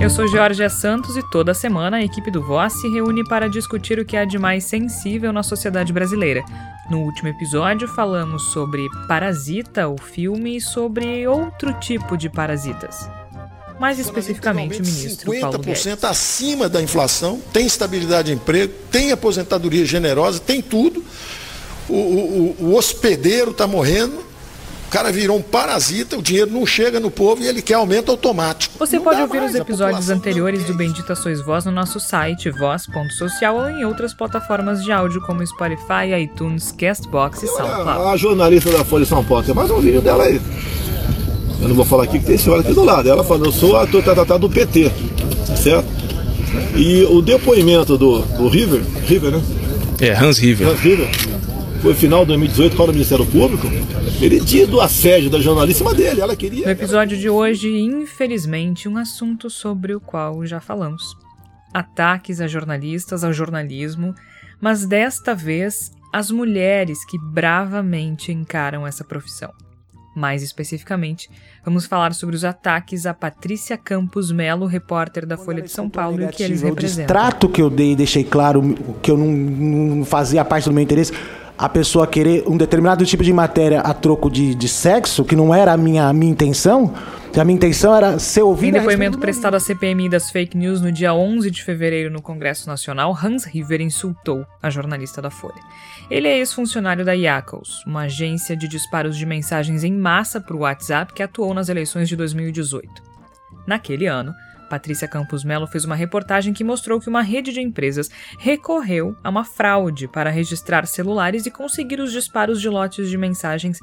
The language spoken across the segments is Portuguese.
Eu sou Georgia Santos e toda semana a equipe do Voz se reúne para discutir o que há de mais sensível na sociedade brasileira. No último episódio falamos sobre Parasita, o filme, e sobre outro tipo de parasitas. Mais especificamente, o ministro 50% Paulo Guedes. acima da inflação, tem estabilidade de emprego, tem aposentadoria generosa, tem tudo. O, o, o hospedeiro está morrendo, o cara virou um parasita, o dinheiro não chega no povo e ele quer aumento automático. Você não pode ouvir mais, os episódios anteriores do Bendita Sois Voz no nosso site voz.social ou em outras plataformas de áudio como Spotify, iTunes, Castbox e SoundCloud. A jornalista da Folha de São Paulo, tem mais um vídeo dela aí. Eu não vou falar aqui que tem senhora aqui do lado. Ela falou, eu sou ator tratado do PT, certo? E o depoimento do, do River, River, né? É, Hans River. Hans River foi final de 2018 para o Ministério Público, ele diz do assédio da jornalíssima dele, ela queria... No episódio de hoje, infelizmente, um assunto sobre o qual já falamos. Ataques a jornalistas, ao jornalismo, mas desta vez as mulheres que bravamente encaram essa profissão. Mais especificamente, vamos falar sobre os ataques a Patrícia Campos Melo, repórter da Folha de São Paulo, e o que eles representam. O trato que eu dei, deixei claro que eu não, não fazia parte do meu interesse a pessoa querer um determinado tipo de matéria a troco de, de sexo, que não era a minha, a minha intenção, a minha intenção era ser ouvido. Em depoimento prestado à CPMI das fake news no dia 11 de fevereiro no Congresso Nacional, Hans River insultou a jornalista da Folha. Ele é ex-funcionário da Yakos, uma agência de disparos de mensagens em massa para o WhatsApp que atuou nas eleições de 2018. Naquele ano, Patrícia Campos Melo fez uma reportagem que mostrou que uma rede de empresas recorreu a uma fraude para registrar celulares e conseguir os disparos de lotes de mensagens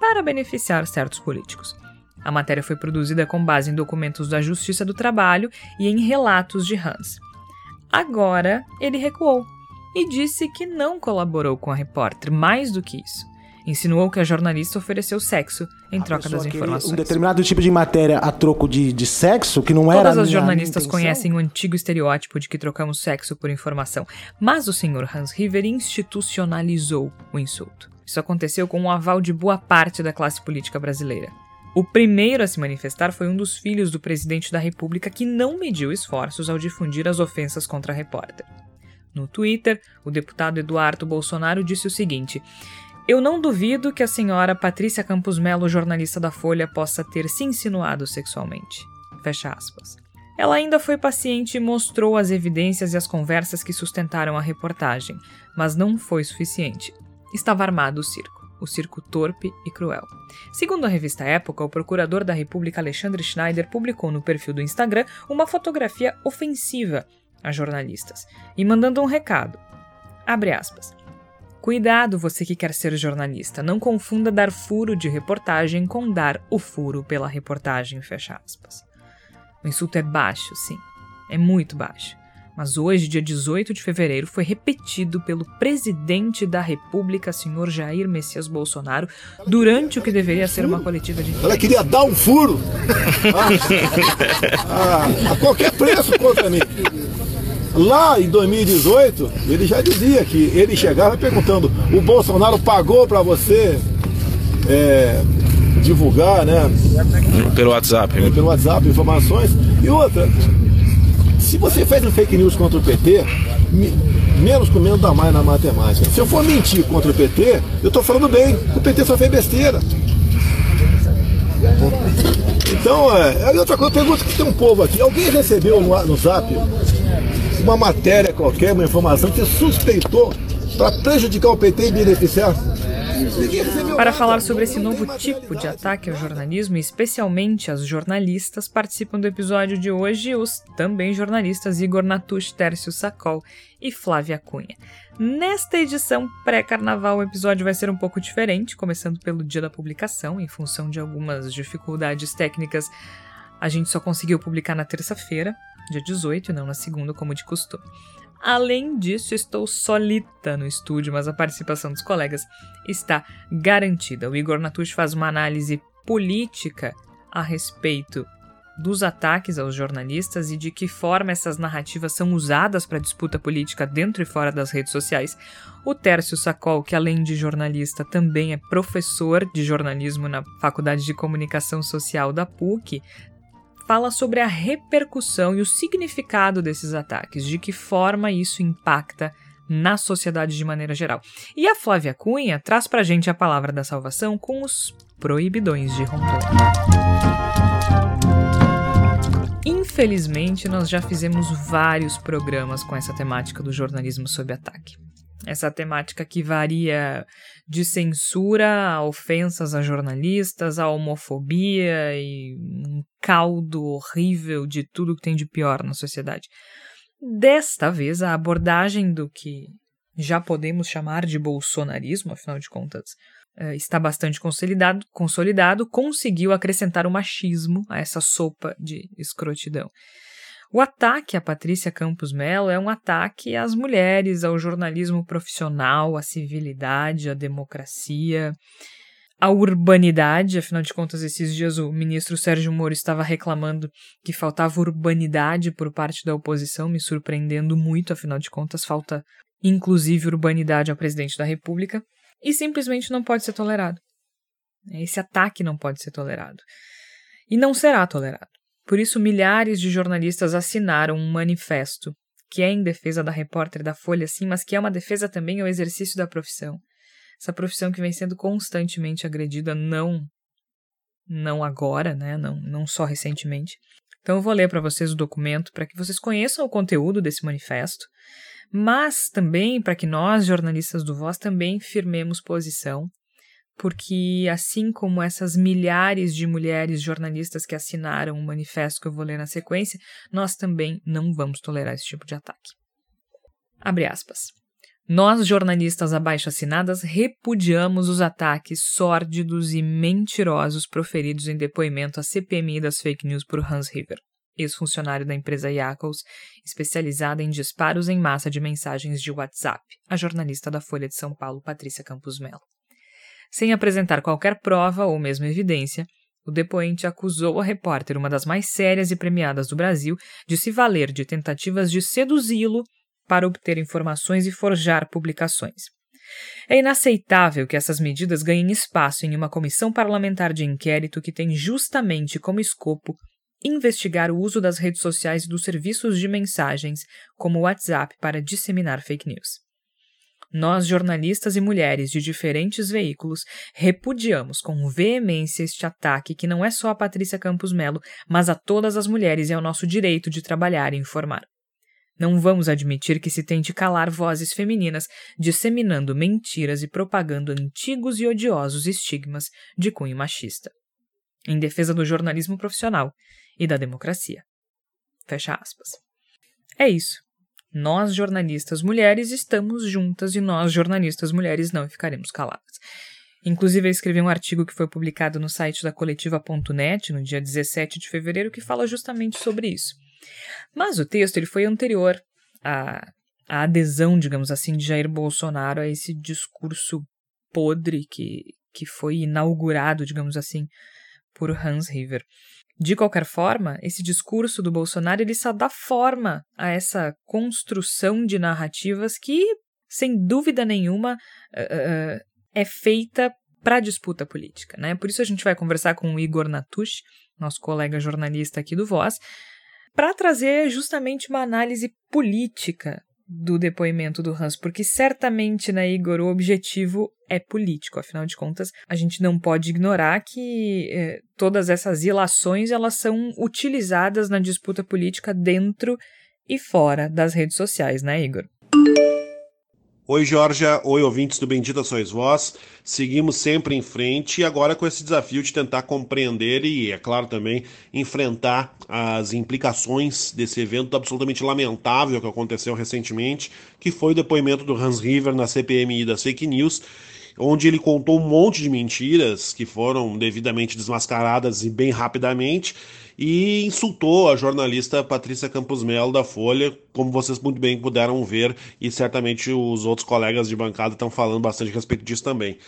para beneficiar certos políticos. A matéria foi produzida com base em documentos da Justiça do Trabalho e em relatos de Hans. Agora, ele recuou e disse que não colaborou com a repórter, mais do que isso insinuou que a jornalista ofereceu sexo em a troca das informações. Um determinado tipo de matéria a troco de, de sexo que não Todas era. Todas as jornalistas conhecem o antigo estereótipo de que trocamos sexo por informação, mas o Sr. Hans River institucionalizou o insulto. Isso aconteceu com o aval de boa parte da classe política brasileira. O primeiro a se manifestar foi um dos filhos do presidente da República que não mediu esforços ao difundir as ofensas contra a repórter. No Twitter, o deputado Eduardo Bolsonaro disse o seguinte: eu não duvido que a senhora Patrícia Campos Melo, jornalista da Folha, possa ter se insinuado sexualmente. Fecha aspas. Ela ainda foi paciente e mostrou as evidências e as conversas que sustentaram a reportagem, mas não foi suficiente. Estava armado o circo, o circo torpe e cruel. Segundo a revista Época, o procurador da República Alexandre Schneider publicou no perfil do Instagram uma fotografia ofensiva a jornalistas e mandando um recado. Abre aspas. Cuidado, você que quer ser jornalista. Não confunda dar furo de reportagem com dar o furo pela reportagem, fecha aspas. O insulto é baixo, sim. É muito baixo. Mas hoje, dia 18 de fevereiro, foi repetido pelo presidente da República, senhor Jair Messias Bolsonaro, durante o que deveria ser uma coletiva de. Ela queria dar um furo ah, a, a qualquer preço contra mim. Lá em 2018, ele já dizia que ele chegava perguntando: o Bolsonaro pagou para você é, divulgar, né? Pelo WhatsApp. É, pelo WhatsApp, informações. E outra, se você fez um fake news contra o PT, menos com menos dá mais na matemática. Se eu for mentir contra o PT, eu estou falando bem. O PT só fez besteira. Então, é, outra coisa, pergunta que tem um povo aqui. Alguém recebeu no, no zap uma matéria qualquer, uma informação que suspeitou para prejudicar o PT e beneficiar? Para falar sobre esse novo tipo de ataque ao jornalismo, especialmente às jornalistas, participam do episódio de hoje os também jornalistas Igor Natush, Tércio Sacol e Flávia Cunha. Nesta edição pré-carnaval, o episódio vai ser um pouco diferente, começando pelo dia da publicação, em função de algumas dificuldades técnicas. A gente só conseguiu publicar na terça-feira, dia 18, não na segunda, como de costume. Além disso, estou solita no estúdio, mas a participação dos colegas está garantida. O Igor Natush faz uma análise política a respeito dos ataques aos jornalistas e de que forma essas narrativas são usadas para disputa política dentro e fora das redes sociais. O Tércio Sacol, que além de jornalista também é professor de jornalismo na Faculdade de Comunicação Social da PUC, fala sobre a repercussão e o significado desses ataques, de que forma isso impacta na sociedade de maneira geral. E a Flávia Cunha traz pra gente a palavra da salvação com os proibidões de Rondônia. Infelizmente, nós já fizemos vários programas com essa temática do jornalismo sob ataque. Essa temática que varia de censura a ofensas a jornalistas, a homofobia e um caldo horrível de tudo que tem de pior na sociedade. Desta vez, a abordagem do que já podemos chamar de bolsonarismo, afinal de contas, uh, está bastante consolidado, consolidado, conseguiu acrescentar o machismo a essa sopa de escrotidão. O ataque a Patrícia Campos Melo é um ataque às mulheres, ao jornalismo profissional, à civilidade, à democracia, à urbanidade. Afinal de contas, esses dias o ministro Sérgio Moro estava reclamando que faltava urbanidade por parte da oposição, me surpreendendo muito. Afinal de contas, falta inclusive urbanidade ao presidente da República e simplesmente não pode ser tolerado. Esse ataque não pode ser tolerado. E não será tolerado. Por isso, milhares de jornalistas assinaram um manifesto que é em defesa da repórter da Folha, sim, mas que é uma defesa também ao exercício da profissão. Essa profissão que vem sendo constantemente agredida, não não agora, né? Não, não só recentemente. Então eu vou ler para vocês o documento para que vocês conheçam o conteúdo desse manifesto mas também para que nós, jornalistas do Voz, também firmemos posição, porque assim como essas milhares de mulheres jornalistas que assinaram o manifesto que eu vou ler na sequência, nós também não vamos tolerar esse tipo de ataque. Abre aspas. Nós, jornalistas abaixo assinadas, repudiamos os ataques sórdidos e mentirosos proferidos em depoimento à CPMI das fake news por Hans River ex-funcionário da empresa Yakos, especializada em disparos em massa de mensagens de WhatsApp, a jornalista da Folha de São Paulo, Patrícia Campos Melo. Sem apresentar qualquer prova ou mesmo evidência, o depoente acusou a repórter, uma das mais sérias e premiadas do Brasil, de se valer de tentativas de seduzi-lo para obter informações e forjar publicações. É inaceitável que essas medidas ganhem espaço em uma comissão parlamentar de inquérito que tem justamente como escopo investigar o uso das redes sociais e dos serviços de mensagens, como o WhatsApp, para disseminar fake news. Nós, jornalistas e mulheres de diferentes veículos, repudiamos com veemência este ataque que não é só a Patrícia Campos Melo, mas a todas as mulheres e ao nosso direito de trabalhar e informar. Não vamos admitir que se tente calar vozes femininas, disseminando mentiras e propagando antigos e odiosos estigmas de cunho machista. Em defesa do jornalismo profissional, e da democracia. Fecha aspas. É isso. Nós, jornalistas mulheres, estamos juntas e nós, jornalistas mulheres, não ficaremos caladas. Inclusive, eu escrevi um artigo que foi publicado no site da coletiva.net no dia 17 de fevereiro que fala justamente sobre isso. Mas o texto ele foi anterior à, à adesão, digamos assim, de Jair Bolsonaro a esse discurso podre que, que foi inaugurado, digamos assim, por Hans River. De qualquer forma, esse discurso do Bolsonaro ele só dá forma a essa construção de narrativas que, sem dúvida nenhuma, uh, é feita para disputa política. Né? Por isso a gente vai conversar com o Igor Natush, nosso colega jornalista aqui do Voz, para trazer justamente uma análise política do depoimento do Hans, porque certamente, né, Igor, o objetivo é político. Afinal de contas, a gente não pode ignorar que eh, todas essas ilações elas são utilizadas na disputa política dentro e fora das redes sociais, né, Igor? Oi, Georgia. Oi, ouvintes do Bendita Sois Vós. Seguimos sempre em frente e agora com esse desafio de tentar compreender e, é claro, também enfrentar as implicações desse evento absolutamente lamentável que aconteceu recentemente, que foi o depoimento do Hans River na CPMI das fake news onde ele contou um monte de mentiras que foram devidamente desmascaradas e bem rapidamente, e insultou a jornalista Patrícia Campos Melo da Folha, como vocês muito bem puderam ver, e certamente os outros colegas de bancada estão falando bastante a respeito disso também.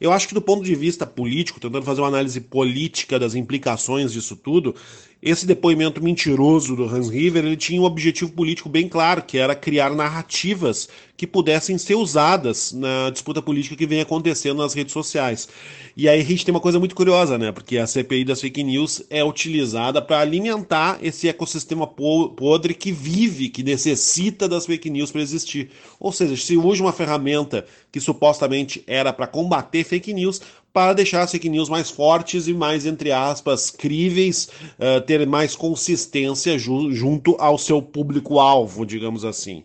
Eu acho que do ponto de vista político, tentando fazer uma análise política das implicações disso tudo, esse depoimento mentiroso do Hans River ele tinha um objetivo político bem claro, que era criar narrativas que pudessem ser usadas na disputa política que vem acontecendo nas redes sociais. E aí a gente tem uma coisa muito curiosa, né? Porque a CPI das fake news é utilizada para alimentar esse ecossistema podre que vive, que necessita das fake news para existir. Ou seja, se usa uma ferramenta que supostamente era para combater fake news, para deixar as fake news mais fortes e mais, entre aspas, críveis, uh, ter mais consistência ju junto ao seu público-alvo, digamos assim.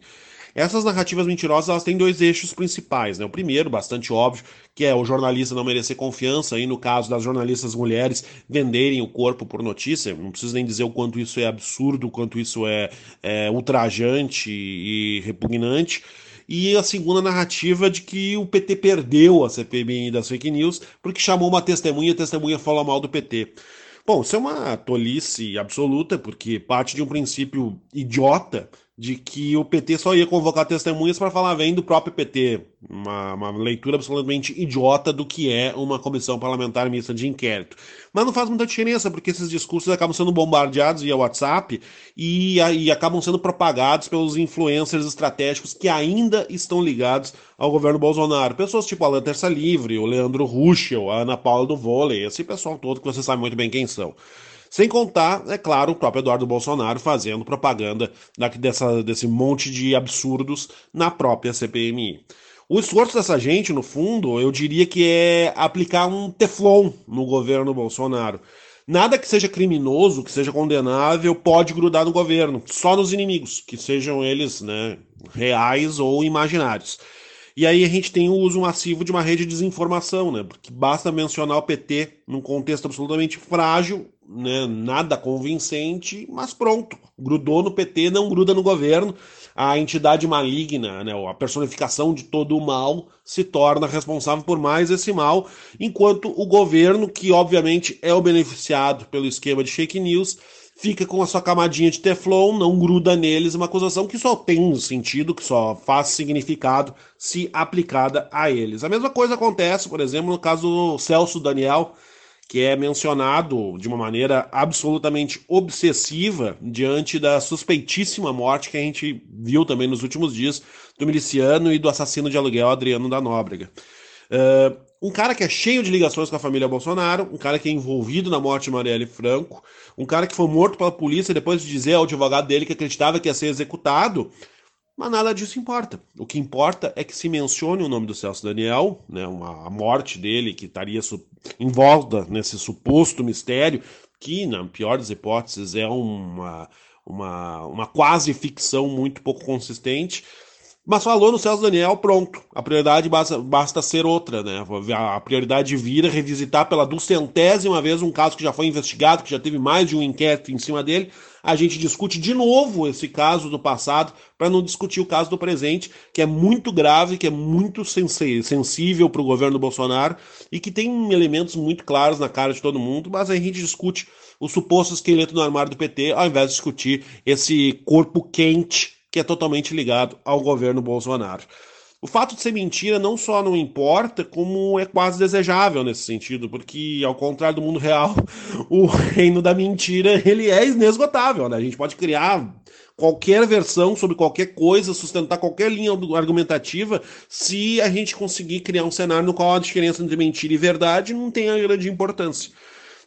Essas narrativas mentirosas elas têm dois eixos principais. Né? O primeiro, bastante óbvio, que é o jornalista não merecer confiança, e no caso das jornalistas mulheres venderem o corpo por notícia, não preciso nem dizer o quanto isso é absurdo, o quanto isso é, é ultrajante e repugnante e a segunda narrativa de que o PT perdeu a CPMI das fake news porque chamou uma testemunha e a testemunha falou mal do PT. Bom, isso é uma tolice absoluta, porque parte de um princípio idiota de que o PT só ia convocar testemunhas para falar bem do próprio PT. Uma, uma, leitura absolutamente idiota do que é uma comissão parlamentar mista de inquérito. Mas não faz muita diferença, porque esses discursos acabam sendo bombardeados via WhatsApp e, e acabam sendo propagados pelos influencers estratégicos que ainda estão ligados ao governo Bolsonaro. Pessoas tipo Alan Terça Livre, o Leandro Ruschel, a Ana Paula do Vôlei, esse pessoal todo que você sabe muito bem quem são. Sem contar, é claro, o próprio Eduardo Bolsonaro fazendo propaganda dessa, desse monte de absurdos na própria CPMI. O esforço dessa gente, no fundo, eu diria que é aplicar um teflon no governo Bolsonaro. Nada que seja criminoso, que seja condenável, pode grudar no governo, só nos inimigos, que sejam eles né, reais ou imaginários. E aí a gente tem o uso massivo de uma rede de desinformação, né? Porque basta mencionar o PT num contexto absolutamente frágil né, nada convincente, mas pronto, grudou no PT, não gruda no governo. A entidade maligna, né, a personificação de todo o mal, se torna responsável por mais esse mal, enquanto o governo, que obviamente é o beneficiado pelo esquema de fake news, fica com a sua camadinha de teflon, não gruda neles, uma acusação que só tem sentido, que só faz significado se aplicada a eles. A mesma coisa acontece, por exemplo, no caso do Celso Daniel, que é mencionado de uma maneira absolutamente obsessiva diante da suspeitíssima morte que a gente viu também nos últimos dias do miliciano e do assassino de aluguel Adriano da Nóbrega. Uh, um cara que é cheio de ligações com a família Bolsonaro, um cara que é envolvido na morte de Marielle Franco, um cara que foi morto pela polícia depois de dizer ao advogado dele que acreditava que ia ser executado, mas nada disso importa. O que importa é que se mencione o nome do Celso Daniel, né, uma, a morte dele, que estaria em volta nesse suposto mistério, que, na pior das hipóteses, é uma, uma, uma quase ficção muito pouco consistente. Mas falou no Celso Daniel, pronto. A prioridade basta, basta ser outra, né? A prioridade vira revisitar pela duzentésima vez um caso que já foi investigado, que já teve mais de um inquérito em cima dele. A gente discute de novo esse caso do passado para não discutir o caso do presente, que é muito grave, que é muito sensível para o governo Bolsonaro e que tem elementos muito claros na cara de todo mundo, mas a gente discute o suposto esqueleto no armário do PT, ao invés de discutir esse corpo quente que é totalmente ligado ao governo Bolsonaro. O fato de ser mentira não só não importa, como é quase desejável nesse sentido, porque ao contrário do mundo real, o reino da mentira ele é inesgotável, né? A gente pode criar qualquer versão sobre qualquer coisa, sustentar qualquer linha argumentativa, se a gente conseguir criar um cenário no qual a diferença entre mentira e verdade não tenha grande importância.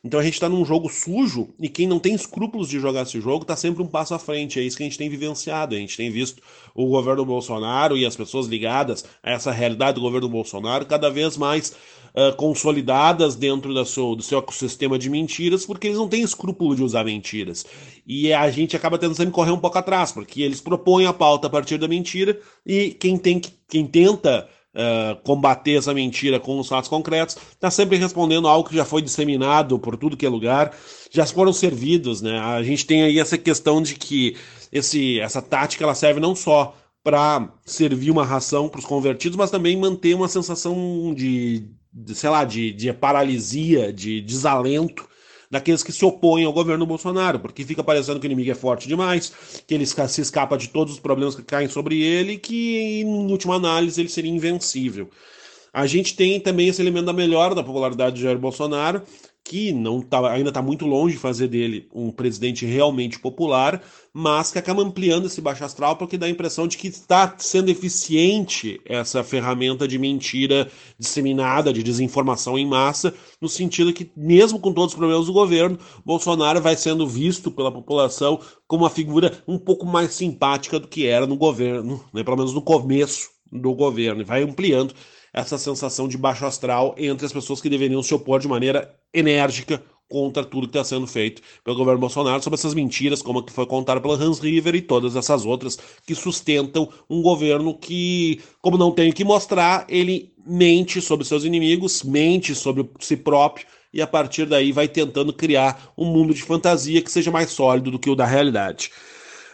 Então a gente está num jogo sujo e quem não tem escrúpulos de jogar esse jogo está sempre um passo à frente. É isso que a gente tem vivenciado. A gente tem visto o governo Bolsonaro e as pessoas ligadas a essa realidade do governo Bolsonaro cada vez mais uh, consolidadas dentro da seu, do seu ecossistema de mentiras, porque eles não têm escrúpulo de usar mentiras. E a gente acaba tendo sempre correr um pouco atrás, porque eles propõem a pauta a partir da mentira e quem, tem, quem tenta uh, combater essa mentira com os fatos concretos, está sempre respondendo algo que já foi disseminado por tudo que é lugar, já foram servidos, né? A gente tem aí essa questão de que esse, essa tática ela serve não só para servir uma ração para os convertidos, mas também manter uma sensação de, de sei lá, de, de paralisia, de desalento daqueles que se opõem ao governo Bolsonaro, porque fica parecendo que o inimigo é forte demais, que ele se escapa de todos os problemas que caem sobre ele e que, em última análise, ele seria invencível. A gente tem também esse elemento da melhora da popularidade de Jair Bolsonaro, que não tá, ainda está muito longe de fazer dele um presidente realmente popular, mas que acaba ampliando esse baixo astral porque dá a impressão de que está sendo eficiente essa ferramenta de mentira disseminada, de desinformação em massa, no sentido que, mesmo com todos os problemas do governo, Bolsonaro vai sendo visto pela população como uma figura um pouco mais simpática do que era no governo, né, pelo menos no começo do governo, e vai ampliando essa sensação de baixo astral entre as pessoas que deveriam se opor de maneira enérgica contra tudo que está sendo feito pelo governo Bolsonaro sobre essas mentiras, como a que foi contada pela Hans River e todas essas outras que sustentam um governo que, como não tem o que mostrar, ele mente sobre seus inimigos, mente sobre si próprio e a partir daí vai tentando criar um mundo de fantasia que seja mais sólido do que o da realidade.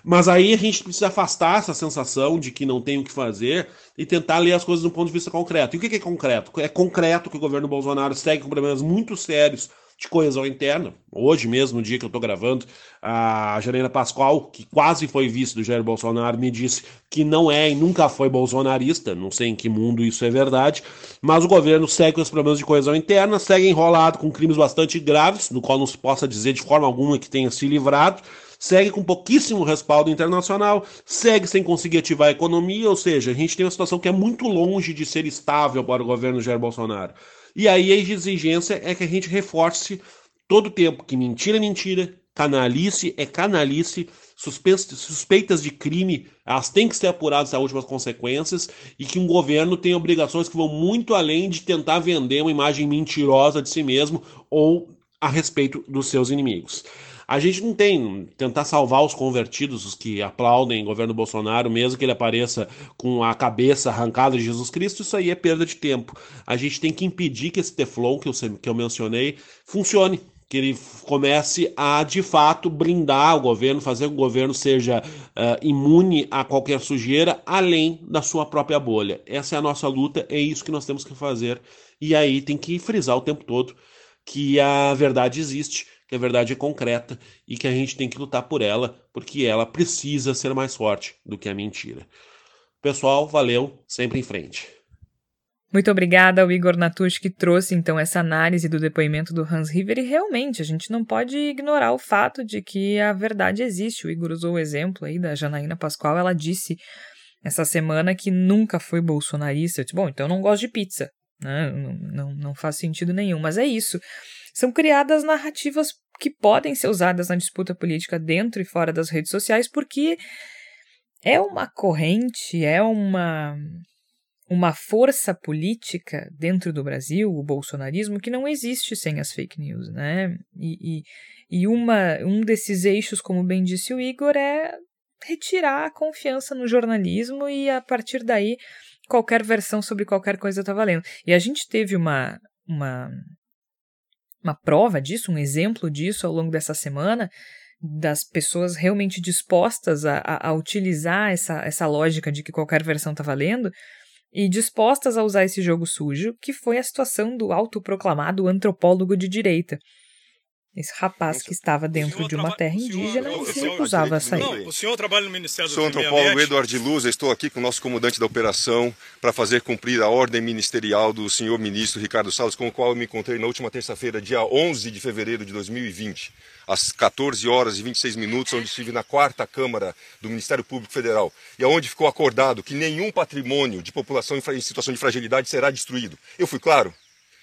Mas aí a gente precisa afastar essa sensação de que não tem o que fazer e tentar ler as coisas do ponto de vista concreto. E o que é concreto? É concreto que o governo Bolsonaro segue com problemas muito sérios de coesão interna. Hoje mesmo, no dia que eu estou gravando, a Janina Pascoal, que quase foi vice do Jair Bolsonaro, me disse que não é e nunca foi bolsonarista, não sei em que mundo isso é verdade, mas o governo segue com os problemas de coesão interna, segue enrolado com crimes bastante graves, do qual não se possa dizer de forma alguma que tenha se livrado, segue com pouquíssimo respaldo internacional, segue sem conseguir ativar a economia, ou seja, a gente tem uma situação que é muito longe de ser estável para o governo Jair Bolsonaro. E aí a exigência é que a gente reforce todo o tempo que mentira é mentira, canalice é canalice, suspeitas de crime, elas têm que ser apuradas a últimas consequências e que um governo tem obrigações que vão muito além de tentar vender uma imagem mentirosa de si mesmo ou a respeito dos seus inimigos. A gente não tem tentar salvar os convertidos, os que aplaudem o governo Bolsonaro, mesmo que ele apareça com a cabeça arrancada de Jesus Cristo, isso aí é perda de tempo. A gente tem que impedir que esse Teflon que eu, que eu mencionei funcione, que ele comece a de fato blindar o governo, fazer com que o governo seja uh, imune a qualquer sujeira, além da sua própria bolha. Essa é a nossa luta, é isso que nós temos que fazer. E aí tem que frisar o tempo todo que a verdade existe que a verdade é concreta e que a gente tem que lutar por ela, porque ela precisa ser mais forte do que a mentira. Pessoal, valeu, sempre em frente. Muito obrigada ao Igor Natush que trouxe então essa análise do depoimento do Hans River e realmente a gente não pode ignorar o fato de que a verdade existe. O Igor usou o exemplo aí da Janaína Pascoal, ela disse essa semana que nunca foi bolsonarista. Bom, então eu não gosto de pizza. Né? Não, não, não faz sentido nenhum, mas é isso. São criadas narrativas que podem ser usadas na disputa política dentro e fora das redes sociais, porque é uma corrente, é uma uma força política dentro do Brasil, o bolsonarismo, que não existe sem as fake news, né? E, e, e uma, um desses eixos, como bem disse o Igor, é retirar a confiança no jornalismo e a partir daí qualquer versão sobre qualquer coisa está valendo. E a gente teve uma, uma uma prova disso, um exemplo disso ao longo dessa semana, das pessoas realmente dispostas a, a, a utilizar essa, essa lógica de que qualquer versão está valendo e dispostas a usar esse jogo sujo, que foi a situação do autoproclamado antropólogo de direita, esse rapaz que estava dentro de uma terra indígena e se recusava a sair. Não, o senhor trabalha no Ministério Sou antropólogo Eduardo Luz, estou aqui com o nosso comandante da operação para fazer cumprir a ordem ministerial do senhor ministro Ricardo Salles, com o qual eu me encontrei na última terça-feira, dia 11 de fevereiro de 2020, às 14 horas e 26 minutos, onde estive na quarta Câmara do Ministério Público Federal, e onde ficou acordado que nenhum patrimônio de população em situação de fragilidade será destruído. Eu fui claro?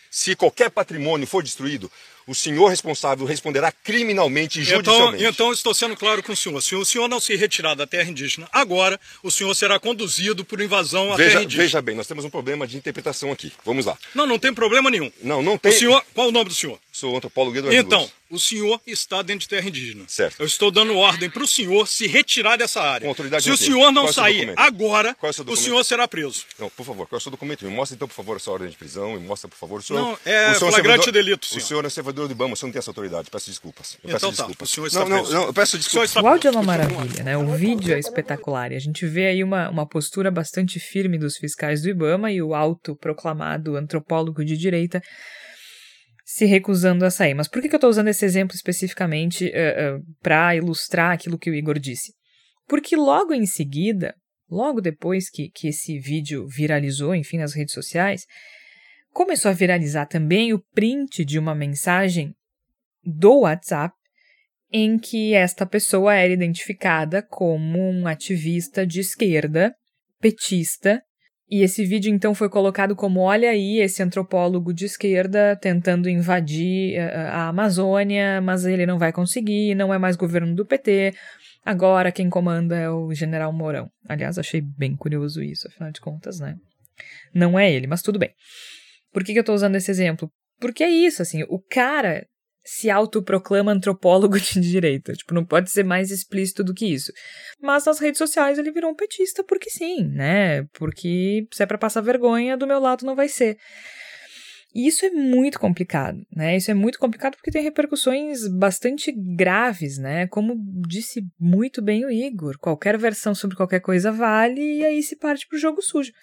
Se qualquer patrimônio for destruído, o senhor responsável responderá criminalmente e judicialmente. Então, então estou sendo claro com o senhor. Se o senhor não se retirar da terra indígena agora, o senhor será conduzido por invasão à veja, terra indígena. Veja bem, nós temos um problema de interpretação aqui. Vamos lá. Não, não tem problema nenhum. Não, não tem. O senhor, qual o nome do senhor? Sou antropólogo Eduardo Então, Luz. o senhor está dentro de terra indígena. Certo. Eu estou dando ordem para o senhor se retirar dessa área. Com autoridade se o senhor não é o sair agora, é o seu o senhor será preso. Não, por favor, qual é o seu documento? Me mostra então, por favor, a sua ordem de prisão. Me mostra, por favor, o senhor. Não, é o senhor flagrante servidor- delito, O senhor. senhor é servidor do Ibama, o senhor não tem essa autoridade. Peço desculpas. Eu Então peço tá, desculpas. o senhor está não, não, preso. não, eu peço desculpas. O áudio é uma maravilha, né? O vídeo é espetacular e a gente vê aí uma, uma postura bastante firme dos fiscais do Ibama e o autoproclamado antropólogo de direita se recusando a sair. Mas por que, que eu estou usando esse exemplo especificamente para ilustrar aquilo que o Igor disse? Porque logo em seguida, logo depois que, que esse vídeo viralizou, enfim, nas redes sociais, começou a viralizar também o print de uma mensagem do WhatsApp em que esta pessoa era identificada como um ativista de esquerda, petista, e esse vídeo então foi colocado como: olha aí, esse antropólogo de esquerda tentando invadir a Amazônia, mas ele não vai conseguir, não é mais governo do PT. Agora quem comanda é o general Mourão. Aliás, achei bem curioso isso, afinal de contas, né? Não é ele, mas tudo bem. Por que, que eu tô usando esse exemplo? Porque é isso, assim, o cara se autoproclama antropólogo de direita. Tipo, não pode ser mais explícito do que isso. Mas nas redes sociais ele virou um petista porque sim, né? Porque se é pra passar vergonha, do meu lado não vai ser. E isso é muito complicado, né? Isso é muito complicado porque tem repercussões bastante graves, né? Como disse muito bem o Igor, qualquer versão sobre qualquer coisa vale e aí se parte pro jogo sujo.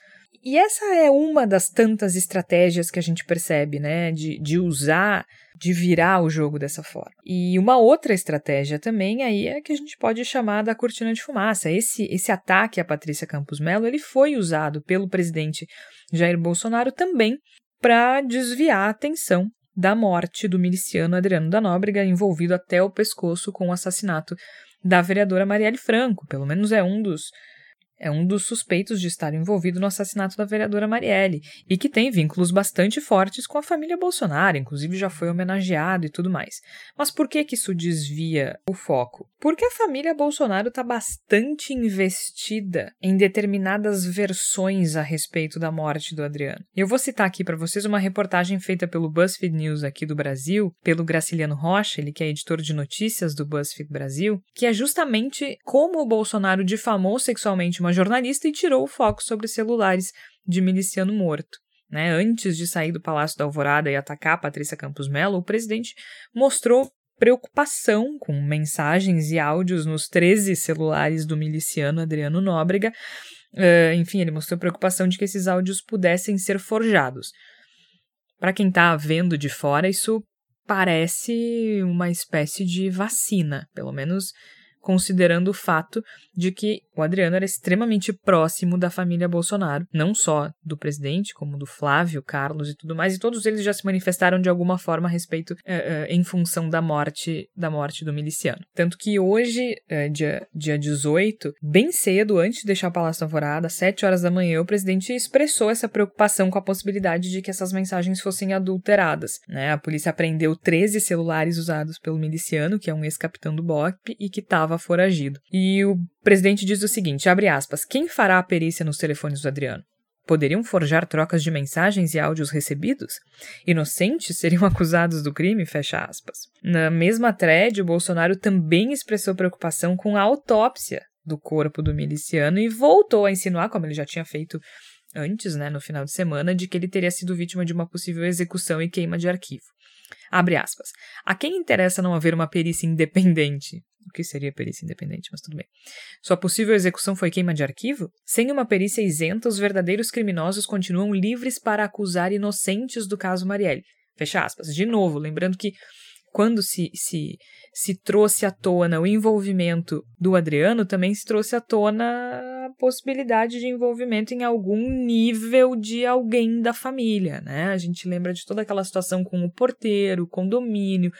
E essa é uma das tantas estratégias que a gente percebe, né? De, de usar, de virar o jogo dessa forma. E uma outra estratégia também aí é que a gente pode chamar da cortina de fumaça. Esse, esse ataque a Patrícia Campos Melo, ele foi usado pelo presidente Jair Bolsonaro também para desviar a atenção da morte do miliciano Adriano da Nóbrega, envolvido até o pescoço com o assassinato da vereadora Marielle Franco. Pelo menos é um dos é um dos suspeitos de estar envolvido no assassinato da vereadora Marielle e que tem vínculos bastante fortes com a família Bolsonaro, inclusive já foi homenageado e tudo mais. Mas por que que isso desvia o foco? Porque a família Bolsonaro está bastante investida em determinadas versões a respeito da morte do Adriano. Eu vou citar aqui para vocês uma reportagem feita pelo BuzzFeed News aqui do Brasil, pelo Graciliano Rocha, ele que é editor de notícias do BuzzFeed Brasil, que é justamente como o Bolsonaro difamou sexualmente uma jornalista e tirou o foco sobre celulares de miliciano morto. Né? Antes de sair do Palácio da Alvorada e atacar Patrícia Campos Melo, o presidente mostrou preocupação com mensagens e áudios nos 13 celulares do miliciano Adriano Nóbrega. Uh, enfim, ele mostrou preocupação de que esses áudios pudessem ser forjados. Para quem está vendo de fora, isso parece uma espécie de vacina, pelo menos considerando o fato de que o Adriano era extremamente próximo da família Bolsonaro, não só do presidente, como do Flávio, Carlos e tudo mais, e todos eles já se manifestaram de alguma forma a respeito, uh, uh, em função da morte, da morte do miliciano. Tanto que hoje, uh, dia, dia 18, bem cedo, antes de deixar o Palácio da Alvorada, às 7 horas da manhã, o presidente expressou essa preocupação com a possibilidade de que essas mensagens fossem adulteradas. Né? A polícia apreendeu 13 celulares usados pelo miliciano, que é um ex-capitão do BOP, e que estava foragido. E o presidente diz o seguinte, abre aspas, quem fará a perícia nos telefones do Adriano? Poderiam forjar trocas de mensagens e áudios recebidos? Inocentes seriam acusados do crime? Fecha aspas. Na mesma thread, o Bolsonaro também expressou preocupação com a autópsia do corpo do miliciano e voltou a insinuar, como ele já tinha feito antes, né, no final de semana, de que ele teria sido vítima de uma possível execução e queima de arquivo. Abre aspas. A quem interessa não haver uma perícia independente? O que seria perícia independente, mas tudo bem. Sua possível execução foi queima de arquivo? Sem uma perícia isenta, os verdadeiros criminosos continuam livres para acusar inocentes do caso Marielle. Fecha aspas. De novo, lembrando que quando se, se, se trouxe à tona o envolvimento do Adriano, também se trouxe à tona a possibilidade de envolvimento em algum nível de alguém da família, né? A gente lembra de toda aquela situação com o porteiro, o condomínio,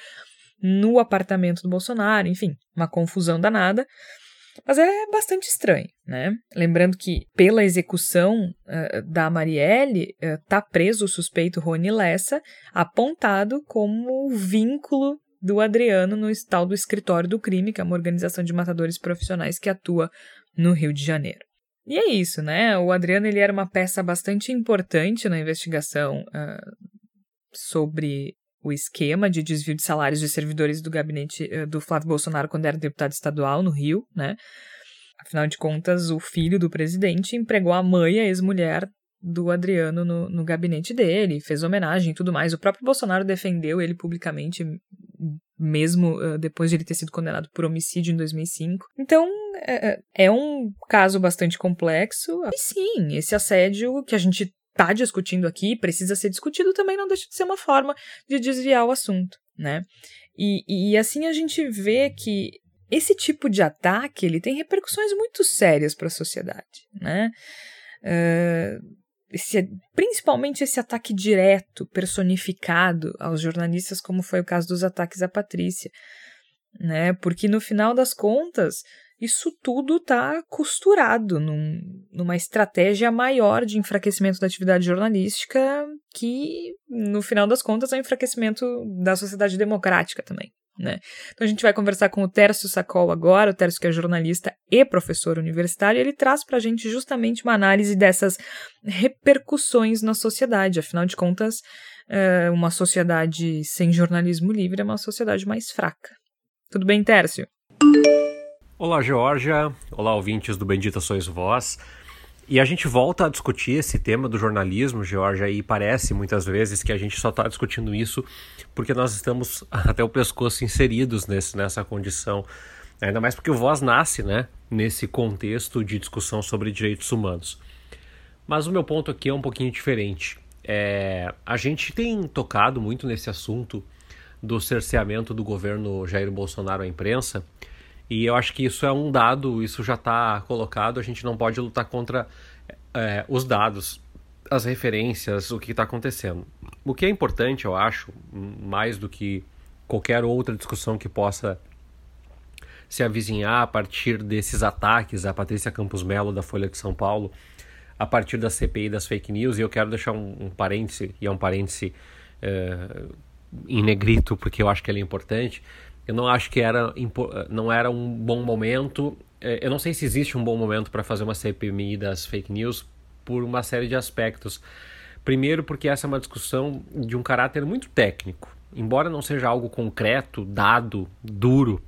no apartamento do Bolsonaro, enfim, uma confusão danada. Mas é bastante estranho, né? Lembrando que, pela execução uh, da Marielle, está uh, preso o suspeito Rony Lessa, apontado como vínculo do Adriano no tal do Escritório do Crime, que é uma organização de matadores profissionais que atua no Rio de Janeiro. E é isso, né? O Adriano ele era uma peça bastante importante na investigação uh, sobre o esquema de desvio de salários de servidores do gabinete uh, do Flávio Bolsonaro quando era deputado estadual no Rio, né? Afinal de contas, o filho do presidente empregou a mãe, a ex-mulher do Adriano no, no gabinete dele, fez homenagem e tudo mais. O próprio Bolsonaro defendeu ele publicamente, mesmo uh, depois de ele ter sido condenado por homicídio em 2005. Então, é, é um caso bastante complexo. E sim, esse assédio que a gente está discutindo aqui precisa ser discutido também não deixa de ser uma forma de desviar o assunto, né? E, e assim a gente vê que esse tipo de ataque ele tem repercussões muito sérias para a sociedade, né? Uh, esse, principalmente esse ataque direto, personificado aos jornalistas, como foi o caso dos ataques à Patrícia, né? Porque no final das contas, isso tudo está costurado num, numa estratégia maior de enfraquecimento da atividade jornalística, que no final das contas é um enfraquecimento da sociedade democrática também. Né? Então a gente vai conversar com o Tércio Sacol agora, o Tércio que é jornalista e professor universitário, e ele traz para a gente justamente uma análise dessas repercussões na sociedade. Afinal de contas, é, uma sociedade sem jornalismo livre é uma sociedade mais fraca. Tudo bem, Tércio? Olá, Georgia. Olá, ouvintes do Bendita Sois Vós. E a gente volta a discutir esse tema do jornalismo, Georgia, e parece muitas vezes que a gente só está discutindo isso porque nós estamos até o pescoço inseridos nesse, nessa condição. Ainda mais porque o Voz nasce né, nesse contexto de discussão sobre direitos humanos. Mas o meu ponto aqui é um pouquinho diferente. É, a gente tem tocado muito nesse assunto do cerceamento do governo Jair Bolsonaro à imprensa e eu acho que isso é um dado, isso já está colocado, a gente não pode lutar contra é, os dados, as referências, o que está acontecendo. O que é importante, eu acho, mais do que qualquer outra discussão que possa se avizinhar a partir desses ataques à Patrícia Campos Melo da Folha de São Paulo, a partir da CPI das fake news, e eu quero deixar um, um parêntese, e é um parêntese é, em negrito, porque eu acho que ele é importante, eu não acho que era, não era um bom momento. É, eu não sei se existe um bom momento para fazer uma CPMI das fake news por uma série de aspectos. Primeiro, porque essa é uma discussão de um caráter muito técnico. Embora não seja algo concreto, dado, duro,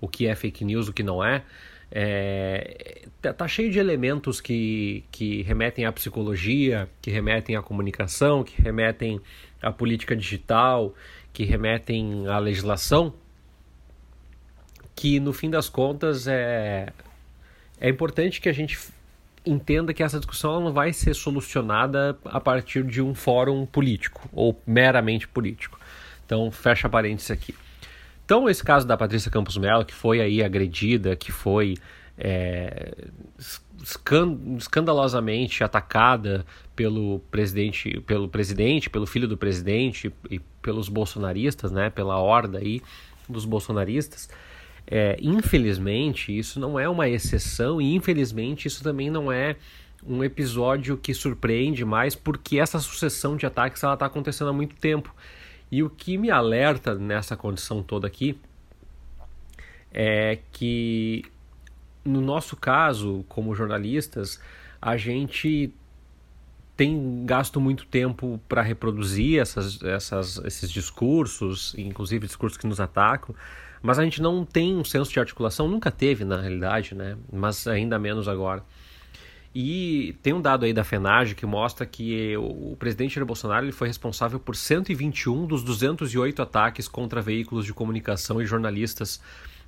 o que é fake news, o que não é, é, tá, tá cheio de elementos que, que remetem à psicologia, que remetem à comunicação, que remetem à política digital, que remetem à legislação, que no fim das contas é, é importante que a gente entenda que essa discussão não vai ser solucionada a partir de um fórum político ou meramente político. Então, fecha parênteses aqui. Então, esse caso da Patrícia Campos Mello, que foi aí agredida, que foi é, escandalosamente atacada pelo presidente, pelo presidente, pelo filho do presidente e pelos bolsonaristas, né, pela horda aí dos bolsonaristas, é, infelizmente, isso não é uma exceção e infelizmente isso também não é um episódio que surpreende mais porque essa sucessão de ataques ela está acontecendo há muito tempo. E o que me alerta nessa condição toda aqui é que no nosso caso, como jornalistas, a gente tem gasto muito tempo para reproduzir essas, essas, esses discursos, inclusive discursos que nos atacam, mas a gente não tem um senso de articulação, nunca teve na realidade, né? Mas ainda menos agora. E tem um dado aí da FENAGE que mostra que o presidente Jair Bolsonaro ele foi responsável por 121 dos 208 ataques contra veículos de comunicação e jornalistas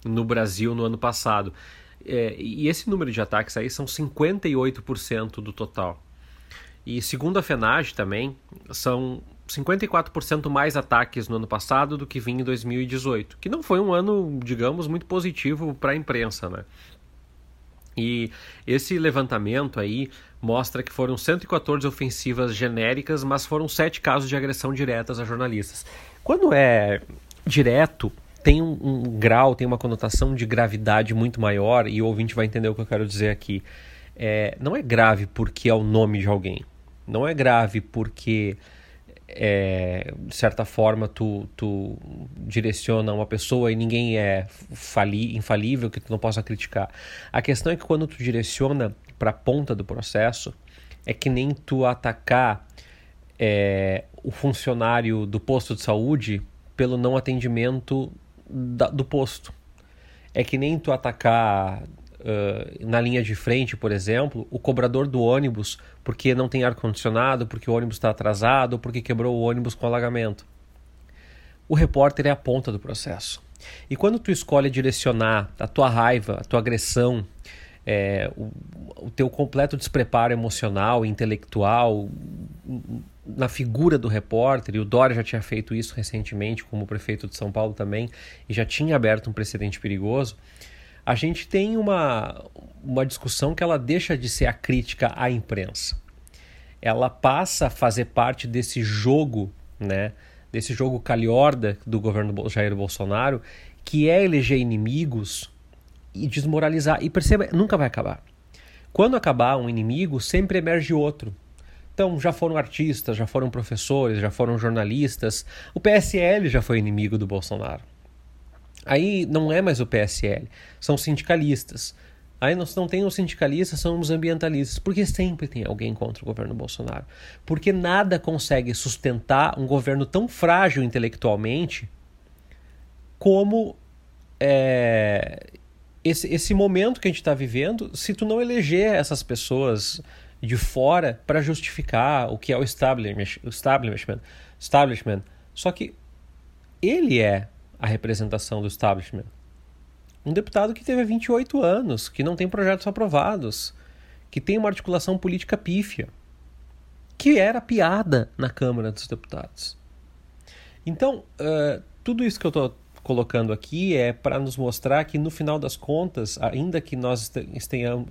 no Brasil no ano passado. É, e esse número de ataques aí são 58% do total. E segundo a FENAGE também, são 54% mais ataques no ano passado do que vinha em 2018, que não foi um ano, digamos, muito positivo para a imprensa, né? E esse levantamento aí mostra que foram 114 ofensivas genéricas, mas foram sete casos de agressão diretas a jornalistas. Quando é direto, tem um, um, grau, tem uma conotação de gravidade muito maior, e o ouvinte vai entender o que eu quero dizer aqui. É, não é grave porque é o nome de alguém. Não é grave porque é, de certa forma tu, tu direciona uma pessoa e ninguém é fali, infalível que tu não possa criticar. A questão é que quando tu direciona para a ponta do processo, é que nem tu atacar é, o funcionário do posto de saúde pelo não atendimento da, do posto. É que nem tu atacar na linha de frente, por exemplo, o cobrador do ônibus porque não tem ar-condicionado, porque o ônibus está atrasado, porque quebrou o ônibus com alagamento. O repórter é a ponta do processo. E quando tu escolhe direcionar a tua raiva, a tua agressão, é, o, o teu completo despreparo emocional, intelectual, na figura do repórter, e o Dória já tinha feito isso recentemente, como prefeito de São Paulo também, e já tinha aberto um precedente perigoso, a gente tem uma, uma discussão que ela deixa de ser a crítica à imprensa. Ela passa a fazer parte desse jogo, né, desse jogo calhorda do governo Jair Bolsonaro, que é eleger inimigos e desmoralizar. E perceba, nunca vai acabar. Quando acabar um inimigo, sempre emerge outro. Então, já foram artistas, já foram professores, já foram jornalistas. O PSL já foi inimigo do Bolsonaro. Aí não é mais o PSL, são sindicalistas. Aí nós não tem os sindicalistas, são os ambientalistas, porque sempre tem alguém contra o governo Bolsonaro. Porque nada consegue sustentar um governo tão frágil intelectualmente como é, esse, esse momento que a gente está vivendo, se tu não eleger essas pessoas de fora para justificar o que é o establishment, establishment, establishment. Só que ele é a representação do establishment. Um deputado que teve 28 anos, que não tem projetos aprovados, que tem uma articulação política pífia, que era piada na Câmara dos Deputados. Então, uh, tudo isso que eu estou colocando aqui é para nos mostrar que, no final das contas, ainda que nós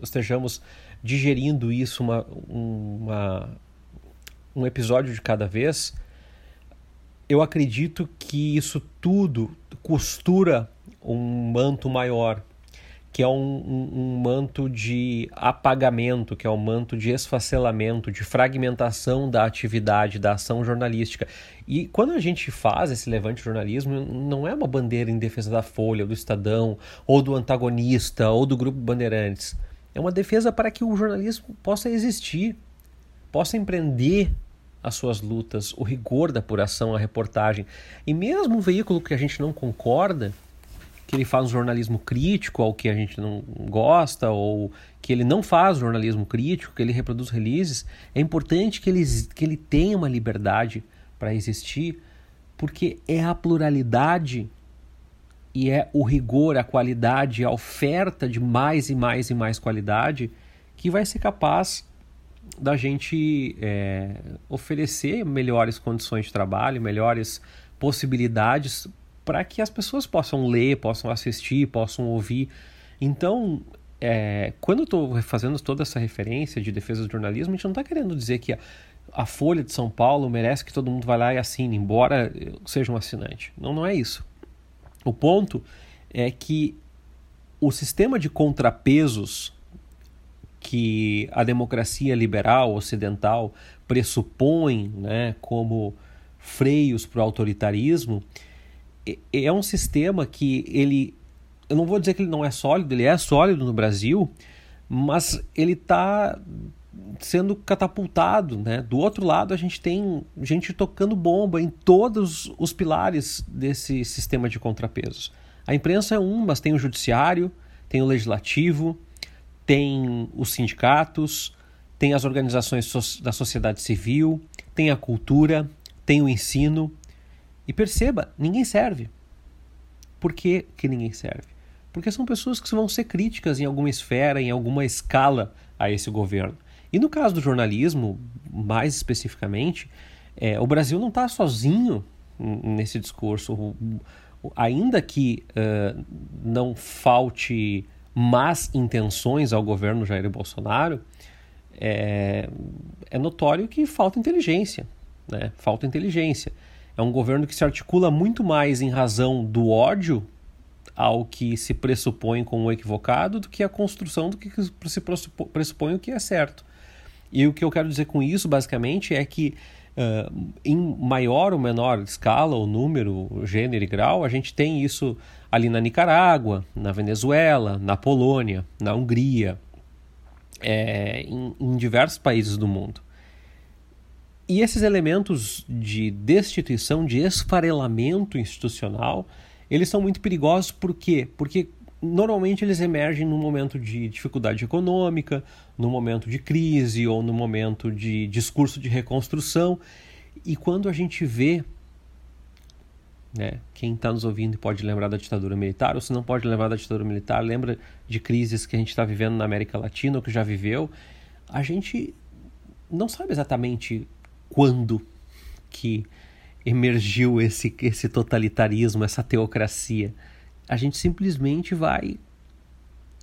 estejamos digerindo isso uma, uma, um episódio de cada vez, eu acredito que isso tudo costura um manto maior, que é um, um, um, manto de apagamento, que é um manto de esfacelamento, de fragmentação da atividade, da ação jornalística. E quando a gente faz esse levante jornalismo, não é uma bandeira em defesa da Folha, do Estadão, ou do antagonista, ou do Grupo Bandeirantes. É uma defesa para que o jornalismo possa existir, possa empreender as suas lutas, o rigor da apuração, a reportagem. E mesmo um veículo que a gente não concorda, que ele faz um jornalismo crítico ao que a gente não gosta, ou que ele não faz jornalismo crítico, que ele reproduz releases, é importante que ele, que ele tenha uma liberdade para existir, porque é a pluralidade e é o rigor, a qualidade, a oferta de mais e mais e mais qualidade que vai ser capaz da gente é, oferecer melhores condições de trabalho, melhores possibilidades para que as pessoas possam ler, possam assistir, possam ouvir. Então, é, quando eu estou fazendo toda essa referência de defesa do jornalismo, a gente não está querendo dizer que a, a, Folha de São Paulo merece que todo mundo vá lá e assine, embora seja um assinante. Não, não é isso. O ponto é que o sistema de contrapesos que a democracia liberal ocidental pressupõe né, como freios para o autoritarismo, é um sistema que ele. Eu não vou dizer que ele não é sólido, ele é sólido no Brasil, mas ele está sendo catapultado, né? Do outro lado, a gente tem gente tocando bomba em todos os pilares desse sistema de contrapesos. A imprensa é um, mas tem o judiciário, tem o legislativo, tem os sindicatos, tem as organizações da sociedade civil, tem a cultura, tem o ensino. E perceba, ninguém serve. Por que, que ninguém serve? Porque são pessoas que vão ser críticas em alguma esfera, em alguma escala a esse governo. E no caso do jornalismo, mais especificamente, é, o Brasil não está sozinho nesse discurso. Ainda que uh, não falte más intenções ao governo Jair Bolsonaro, é, é notório que falta inteligência. Né? Falta inteligência. É um governo que se articula muito mais em razão do ódio ao que se pressupõe como equivocado do que a construção do que se pressupõe o que é certo. E o que eu quero dizer com isso, basicamente, é que uh, em maior ou menor escala, ou número, gênero e grau, a gente tem isso ali na Nicarágua, na Venezuela, na Polônia, na Hungria, é, em, em diversos países do mundo. e esses elementos de destituição, de esfarelamento institucional, eles são muito perigosos por quê? Porque normalmente eles emergem no momento de dificuldade econômica, no momento de crise ou no momento de discurso de reconstrução. E quando a gente vê, né, quem está nos ouvindo pode lembrar da ditadura militar, ou se não pode lembrar da ditadura militar, lembra de crises que a gente está vivendo na América Latina ou que já viveu, a gente não sabe exatamente quando que emergiu esse, esse totalitarismo, essa teocracia a gente simplesmente vai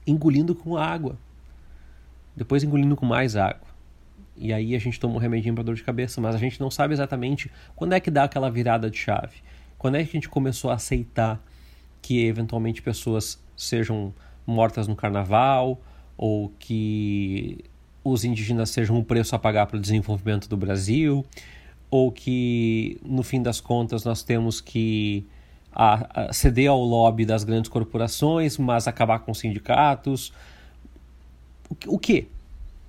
engolindo com água. Depois engolindo com mais água. E aí a gente toma um remedinho para dor de cabeça, mas a gente não sabe exatamente quando é que dá aquela virada de chave. Quando é que a gente começou a aceitar que eventualmente pessoas sejam mortas no carnaval ou que os indígenas sejam um preço a pagar para o desenvolvimento do Brasil ou que no fim das contas nós temos que a, ceder ao lobby das grandes corporações, mas acabar com os sindicatos. O, o que?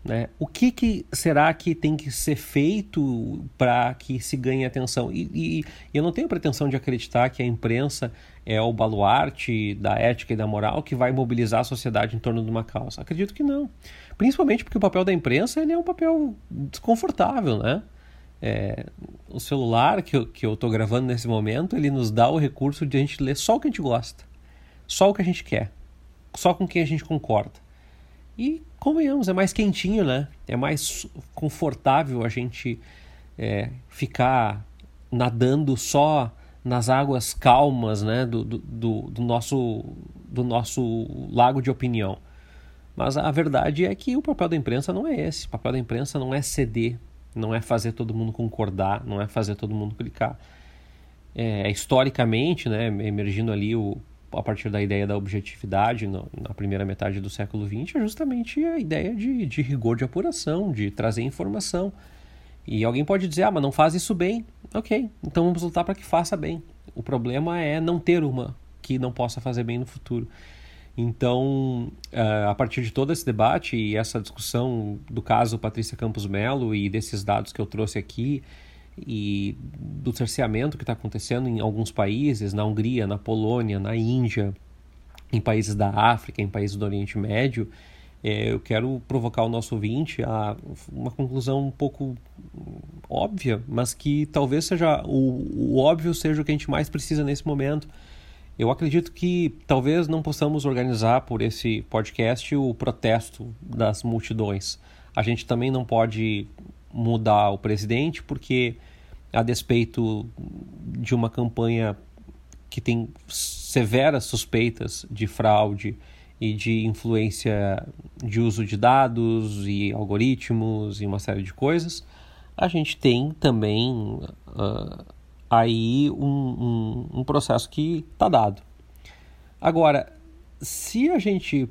Né? O que, que será que tem que ser feito para que se ganhe atenção? E, e, eu não tenho pretensão de acreditar que a imprensa é o baluarte da ética e da moral que vai mobilizar a sociedade em torno de uma causa. Acredito que não. Principalmente porque o papel da imprensa ele é um papel desconfortável, né? É, o celular que eu, que eu tô gravando nesse momento, ele nos dá o recurso de a gente ler só o que a gente gosta, só o que a gente quer, só com quem a gente concorda. E, convenhamos, é mais quentinho, né? É mais confortável a gente é, ficar nadando só nas águas calmas né? do, do, do, nosso, do nosso lago de opinião. Mas a verdade é que o papel da imprensa não é esse. O papel da imprensa não é ceder não é fazer todo mundo concordar, não é fazer todo mundo clicar. É, historicamente, né, emergindo ali o, a partir da ideia da objetividade no, na primeira metade do século XX, é justamente a ideia de, de rigor de apuração, de trazer informação. E alguém pode dizer, ah, mas não faz isso bem. Ok, então vamos lutar para que faça bem. O problema é não ter uma que não possa fazer bem no futuro. Então, uh, a partir de todo esse debate e essa discussão do caso Patrícia Campos Melo e desses dados que eu trouxe aqui e do cerceamento que está acontecendo em alguns países, na Hungria, na Polônia, na Índia, em países da África, em países do Oriente Médio, é, eu quero provocar o nosso ouvinte a uma conclusão um pouco óbvia, mas que talvez seja o, o óbvio seja o que a gente mais precisa nesse momento eu acredito que talvez não possamos organizar por esse podcast o protesto das multidões. A gente também não pode mudar o presidente, porque, a despeito de uma campanha que tem severas suspeitas de fraude e de influência de uso de dados e algoritmos e uma série de coisas, a gente tem também uh, aí um, um, um processo que está dado. Agora, se a gente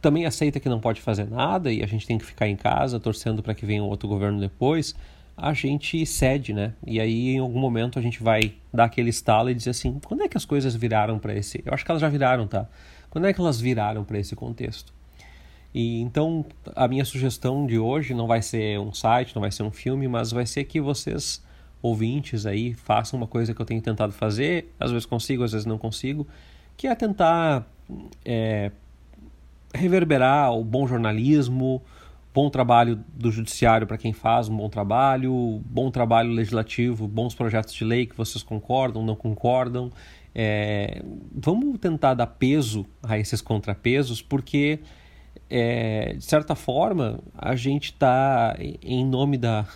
também aceita que não pode fazer nada e a gente tem que ficar em casa torcendo para que venha outro governo depois, a gente cede, né? E aí em algum momento a gente vai dar aquele estalo e dizer assim: quando é que as coisas viraram para esse? Eu acho que elas já viraram, tá? Quando é que elas viraram para esse contexto? E então a minha sugestão de hoje não vai ser um site, não vai ser um filme, mas vai ser que vocês ouvintes aí façam uma coisa que eu tenho tentado fazer, às vezes consigo, às vezes não consigo, que é tentar é, reverberar o bom jornalismo, bom trabalho do judiciário para quem faz um bom trabalho, bom trabalho legislativo, bons projetos de lei que vocês concordam, não concordam. É, vamos tentar dar peso a esses contrapesos, porque é, de certa forma a gente está em nome da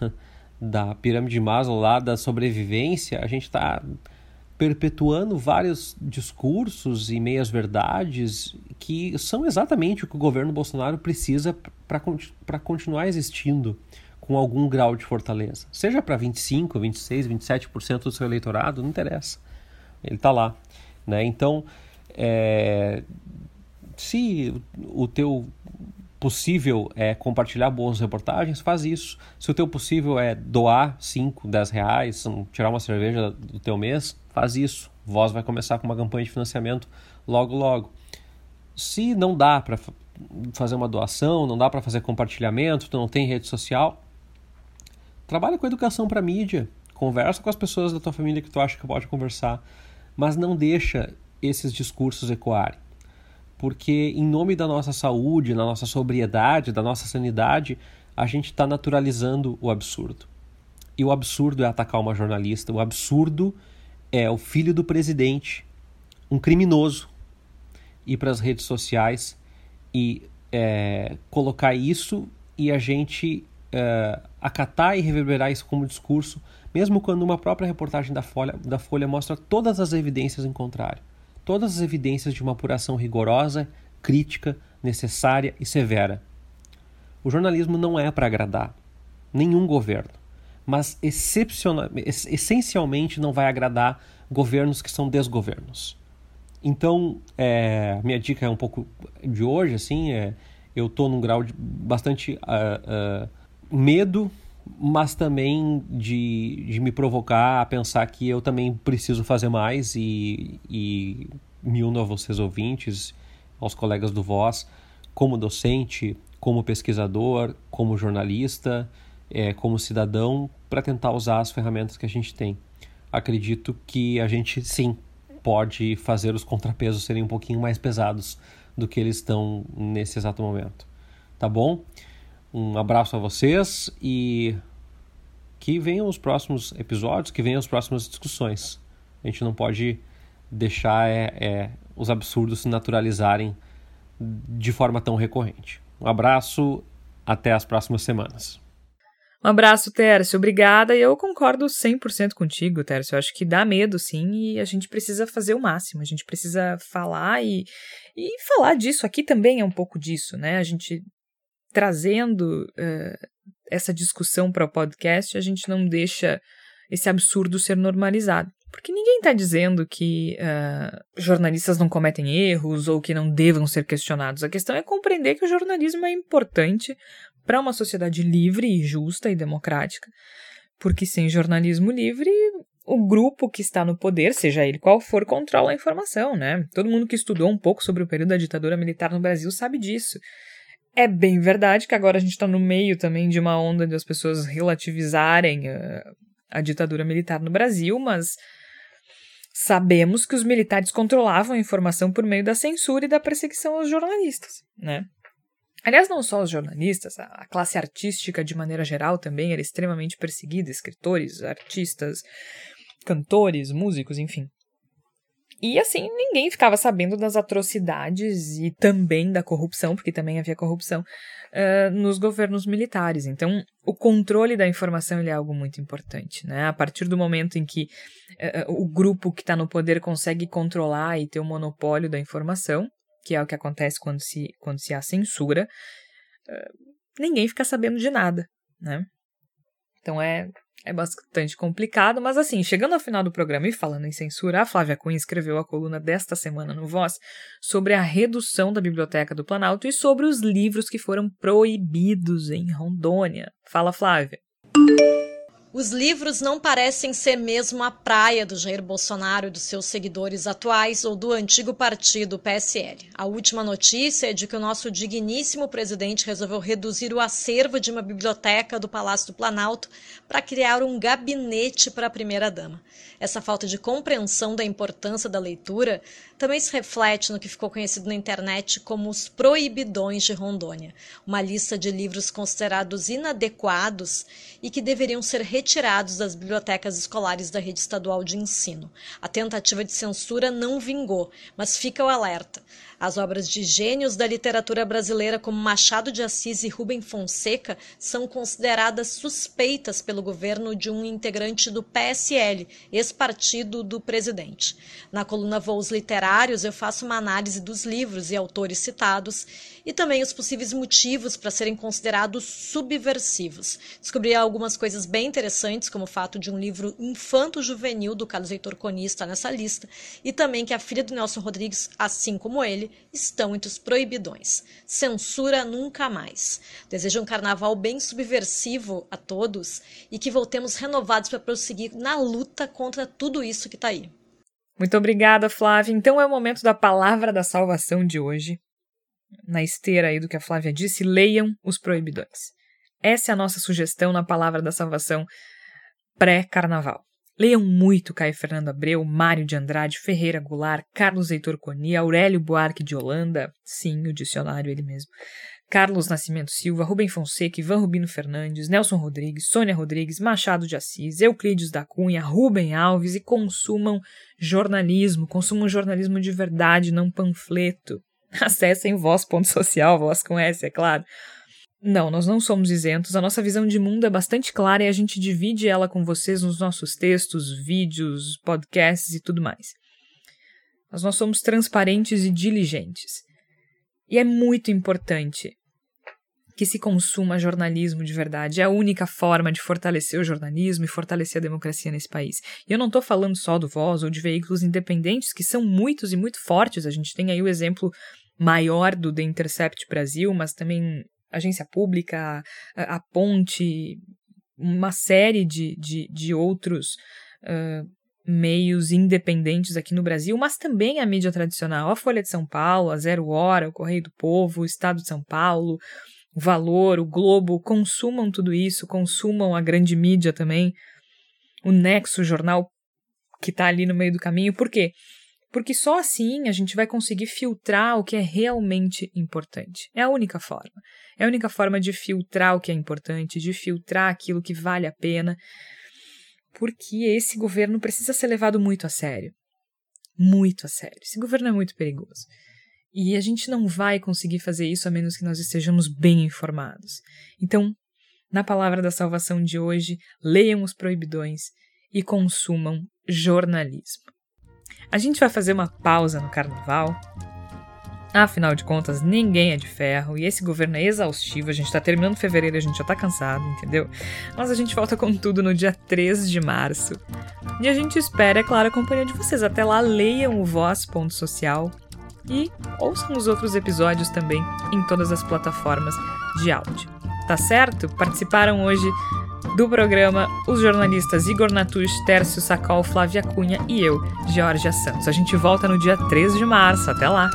da pirâmide de Maslow lá da sobrevivência, a gente está perpetuando vários discursos e meias verdades que são exatamente o que o governo Bolsonaro precisa para continuar existindo com algum grau de fortaleza. Seja para 25, 26, 27% do seu eleitorado, não interessa. Ele está lá. Né? Então, é, se o teu possível é compartilhar boas reportagens, faz isso. Se o teu possível é doar 5, 10 reais, tirar uma cerveja do teu mês, faz isso. Voz vai começar com uma campanha de financiamento logo, logo. Se não dá para fazer uma doação, não dá para fazer compartilhamento, tu não tem rede social, Trabalha com educação para mídia, conversa com as pessoas da tua família que tu acha que pode conversar, mas não deixa esses discursos ecoarem. Porque em nome da nossa saúde, da nossa sobriedade, da nossa sanidade, a gente está naturalizando o absurdo. E o absurdo é atacar uma jornalista, o absurdo é o filho do presidente, um criminoso, ir para as redes sociais e é, colocar isso e a gente é, acatar e reverberar isso como discurso, mesmo quando uma própria reportagem da Folha, da Folha mostra todas as evidências em contrário. Todas as evidências de uma apuração rigorosa, crítica, necessária e severa. O jornalismo não é para agradar nenhum governo, mas essencialmente não vai agradar governos que são desgovernos. Então, é, minha dica é um pouco de hoje, assim, é, eu estou num grau de bastante uh, uh, medo, mas também de, de me provocar a pensar que eu também preciso fazer mais e, e me uno a vocês ouvintes, aos colegas do Voz, como docente, como pesquisador, como jornalista, é, como cidadão, para tentar usar as ferramentas que a gente tem. Acredito que a gente sim pode fazer os contrapesos serem um pouquinho mais pesados do que eles estão nesse exato momento. Tá bom? Um abraço a vocês e que venham os próximos episódios, que venham as próximas discussões. A gente não pode deixar é, é, os absurdos se naturalizarem de forma tão recorrente. Um abraço, até as próximas semanas. Um abraço, Tércio. Obrigada. E eu concordo 100% contigo, Tércio. Eu acho que dá medo, sim, e a gente precisa fazer o máximo. A gente precisa falar e, e falar disso. Aqui também é um pouco disso, né? A gente trazendo uh, essa discussão para o podcast, a gente não deixa esse absurdo ser normalizado. Porque ninguém está dizendo que uh, jornalistas não cometem erros ou que não devam ser questionados. A questão é compreender que o jornalismo é importante para uma sociedade livre e justa e democrática, porque sem jornalismo livre, o grupo que está no poder, seja ele qual for, controla a informação, né? Todo mundo que estudou um pouco sobre o período da ditadura militar no Brasil sabe disso. É bem verdade que agora a gente está no meio também de uma onda de as pessoas relativizarem a, a ditadura militar no Brasil, mas sabemos que os militares controlavam a informação por meio da censura e da perseguição aos jornalistas, né? Aliás, não só os jornalistas, a classe artística de maneira geral também era extremamente perseguida, escritores, artistas, cantores, músicos, enfim. E assim, ninguém ficava sabendo das atrocidades e também da corrupção, porque também havia corrupção, uh, nos governos militares. Então, o controle da informação é algo muito importante. Né? A partir do momento em que uh, o grupo que está no poder consegue controlar e ter o monopólio da informação, que é o que acontece quando se, quando se há censura, uh, ninguém fica sabendo de nada, né? Então é, é bastante complicado, mas assim, chegando ao final do programa e falando em censura, a Flávia Cunha escreveu a coluna desta semana no Voz sobre a redução da Biblioteca do Planalto e sobre os livros que foram proibidos em Rondônia. Fala, Flávia. Os livros não parecem ser mesmo a praia do Jair Bolsonaro e dos seus seguidores atuais ou do antigo partido PSL. A última notícia é de que o nosso digníssimo presidente resolveu reduzir o acervo de uma biblioteca do Palácio do Planalto para criar um gabinete para a primeira-dama. Essa falta de compreensão da importância da leitura também se reflete no que ficou conhecido na internet como os proibidões de Rondônia, uma lista de livros considerados inadequados e que deveriam ser retirados das bibliotecas escolares da rede estadual de ensino. A tentativa de censura não vingou, mas fica o alerta. As obras de gênios da literatura brasileira, como Machado de Assis e Rubem Fonseca, são consideradas suspeitas pelo governo de um integrante do PSL, ex-partido do presidente. Na coluna Voos Literários, eu faço uma análise dos livros e autores citados e também os possíveis motivos para serem considerados subversivos. Descobri algumas coisas bem interessantes, como o fato de um livro infanto-juvenil do Carlos Heitor Coni estar nessa lista, e também que a filha do Nelson Rodrigues, assim como ele, estão entre os proibidões. Censura nunca mais. Desejo um carnaval bem subversivo a todos e que voltemos renovados para prosseguir na luta contra tudo isso que está aí. Muito obrigada, Flávia. Então é o momento da palavra da salvação de hoje na esteira aí do que a Flávia disse, leiam Os Proibidões. Essa é a nossa sugestão na Palavra da Salvação pré-carnaval. Leiam muito Caio Fernando Abreu, Mário de Andrade, Ferreira Goulart, Carlos Heitor Coni, Aurélio Buarque de Holanda, sim, o dicionário ele mesmo, Carlos Nascimento Silva, Rubem Fonseca, Ivan Rubino Fernandes, Nelson Rodrigues, Sônia Rodrigues, Machado de Assis, Euclides da Cunha, Rubem Alves e consumam jornalismo, consumam jornalismo de verdade, não panfleto. Acessem voz.social, voz com S, é claro. Não, nós não somos isentos. A nossa visão de mundo é bastante clara e a gente divide ela com vocês nos nossos textos, vídeos, podcasts e tudo mais. Mas nós somos transparentes e diligentes. E é muito importante que se consuma jornalismo de verdade. É a única forma de fortalecer o jornalismo e fortalecer a democracia nesse país. E eu não estou falando só do Voz ou de veículos independentes, que são muitos e muito fortes. A gente tem aí o exemplo maior do The Intercept Brasil, mas também agência pública, a, a Ponte, uma série de, de, de outros uh, meios independentes aqui no Brasil, mas também a mídia tradicional, a Folha de São Paulo, a Zero Hora, o Correio do Povo, o Estado de São Paulo, o Valor, o Globo, consumam tudo isso, consumam a grande mídia também, o Nexo, o jornal que está ali no meio do caminho. Por quê? Porque só assim a gente vai conseguir filtrar o que é realmente importante. É a única forma. É a única forma de filtrar o que é importante, de filtrar aquilo que vale a pena. Porque esse governo precisa ser levado muito a sério. Muito a sério. Esse governo é muito perigoso. E a gente não vai conseguir fazer isso a menos que nós estejamos bem informados. Então, na palavra da salvação de hoje, leiam os proibidões e consumam jornalismo. A gente vai fazer uma pausa no carnaval. Afinal de contas, ninguém é de ferro e esse governo é exaustivo. A gente tá terminando fevereiro a gente já tá cansado, entendeu? Mas a gente volta com tudo no dia 3 de março. E a gente espera, é claro, a companhia de vocês. Até lá, leiam o Voz.social e ouçam os outros episódios também em todas as plataformas de áudio. Tá certo? Participaram hoje do programa os jornalistas Igor Natush, Tércio Sacol, Flávia Cunha e eu, Georgia Santos. A gente volta no dia 3 de março. Até lá!